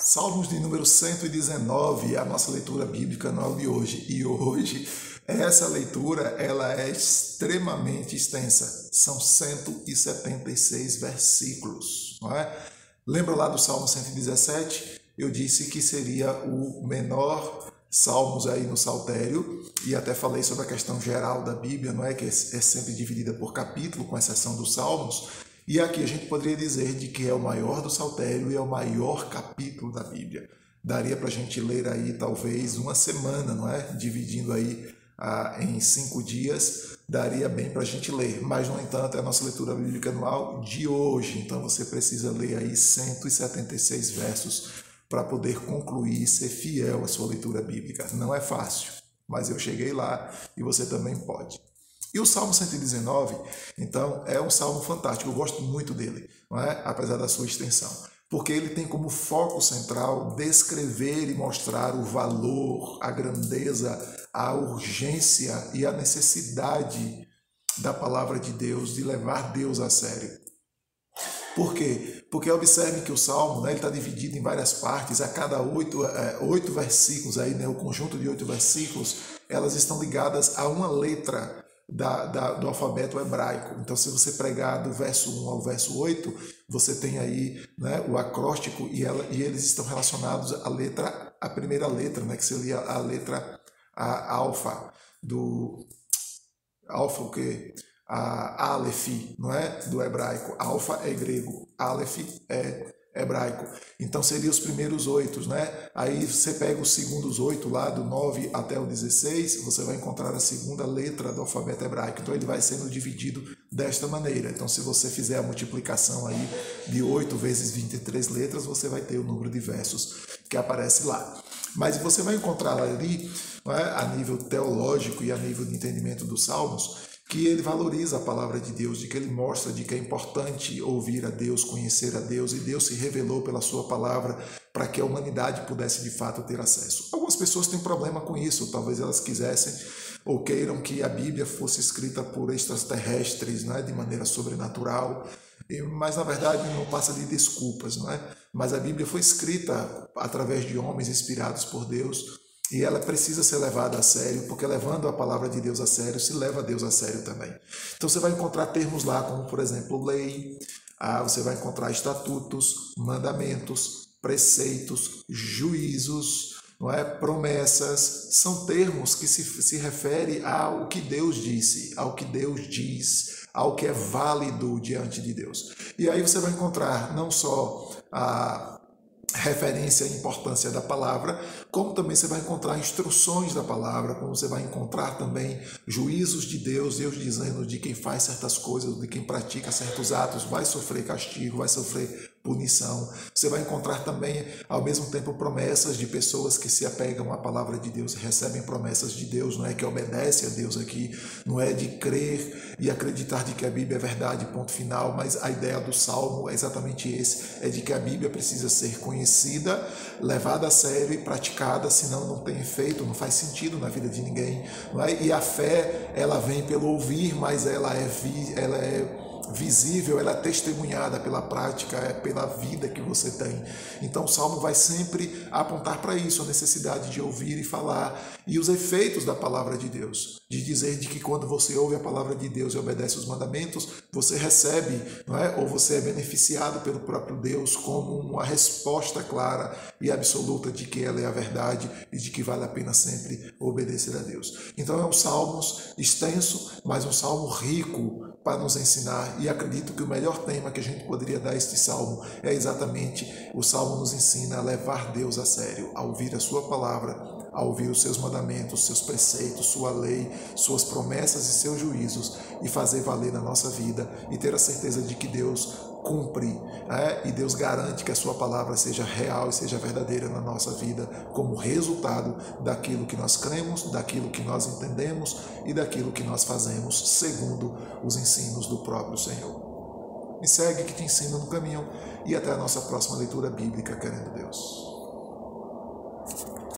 Salmos de número 119, a nossa leitura bíblica anual de hoje. E hoje, essa leitura, ela é extremamente extensa. São 176 versículos, não é? Lembra lá do Salmo 117? Eu disse que seria o menor salmos aí no saltério e até falei sobre a questão geral da Bíblia, não é que é sempre dividida por capítulo, com exceção dos salmos. E aqui a gente poderia dizer de que é o maior do Saltério e é o maior capítulo da Bíblia. Daria para a gente ler aí talvez uma semana, não é? Dividindo aí ah, em cinco dias, daria bem para a gente ler. Mas, no entanto, é a nossa leitura bíblica anual de hoje. Então você precisa ler aí 176 versos para poder concluir e ser fiel à sua leitura bíblica. Não é fácil, mas eu cheguei lá e você também pode. E o Salmo 119, então, é um salmo fantástico, eu gosto muito dele, é? apesar da sua extensão, porque ele tem como foco central descrever e mostrar o valor, a grandeza, a urgência e a necessidade da palavra de Deus, de levar Deus a sério. Por quê? Porque observe que o Salmo né, está dividido em várias partes, a cada oito, é, oito versículos, aí, né, o conjunto de oito versículos, elas estão ligadas a uma letra da, da, do alfabeto hebraico. Então, se você pregar do verso 1 ao verso 8, você tem aí né, o acróstico e, ela, e eles estão relacionados à letra, a primeira letra, né, que seria a letra a alfa do alfa o quê? A Aleph, não é? Do hebraico. Alfa é grego, Aleph é hebraico. Então seria os primeiros oito, né? Aí você pega os segundos oito lá, do 9 até o 16, você vai encontrar a segunda letra do alfabeto hebraico. Então ele vai sendo dividido desta maneira. Então se você fizer a multiplicação aí de 8 vezes 23 letras, você vai ter o número de versos que aparece lá. Mas você vai encontrar ali, é? a nível teológico e a nível de entendimento dos salmos, que ele valoriza a palavra de Deus, de que ele mostra de que é importante ouvir a Deus, conhecer a Deus, e Deus se revelou pela sua palavra para que a humanidade pudesse de fato ter acesso. Algumas pessoas têm problema com isso, talvez elas quisessem ou queiram que a Bíblia fosse escrita por extraterrestres, né, de maneira sobrenatural, mas na verdade não passa de desculpas, não é? Mas a Bíblia foi escrita através de homens inspirados por Deus e ela precisa ser levada a sério, porque levando a palavra de Deus a sério, se leva a Deus a sério também. Então você vai encontrar termos lá, como por exemplo, lei, ah, você vai encontrar estatutos, mandamentos, preceitos, juízos, não é? promessas, são termos que se, se referem ao que Deus disse, ao que Deus diz, ao que é válido diante de Deus. E aí você vai encontrar não só a referência à importância da palavra, como também você vai encontrar instruções da palavra, como você vai encontrar também juízos de Deus, Deus dizendo de quem faz certas coisas, de quem pratica certos atos, vai sofrer castigo, vai sofrer punição. Você vai encontrar também, ao mesmo tempo, promessas de pessoas que se apegam à palavra de Deus, recebem promessas de Deus, não é que obedece a Deus aqui, não é de crer e acreditar de que a Bíblia é verdade, ponto final, mas a ideia do Salmo é exatamente esse, é de que a Bíblia precisa ser conhecida, levada a sério e praticada, senão não tem efeito, não faz sentido na vida de ninguém, não é? E a fé, ela vem pelo ouvir, mas ela é, ela é visível, ela é testemunhada pela prática, é pela vida que você tem. Então o salmo vai sempre apontar para isso, a necessidade de ouvir e falar e os efeitos da palavra de Deus, de dizer de que quando você ouve a palavra de Deus e obedece os mandamentos, você recebe, não é? Ou você é beneficiado pelo próprio Deus como uma resposta clara e absoluta de que ela é a verdade e de que vale a pena sempre obedecer a Deus. Então é um salmo extenso, mas um salmo rico para nos ensinar e acredito que o melhor tema que a gente poderia dar a este salmo é exatamente o salmo nos ensina a levar Deus a sério, a ouvir a sua palavra, a ouvir os seus mandamentos, seus preceitos, sua lei, suas promessas e seus juízos e fazer valer na nossa vida e ter a certeza de que Deus cumpre é? e Deus garante que a sua palavra seja real e seja verdadeira na nossa vida como resultado daquilo que nós cremos, daquilo que nós entendemos e daquilo que nós fazemos segundo os ensinos do próprio Senhor. Me segue que te ensino no caminho e até a nossa próxima leitura bíblica, querendo Deus.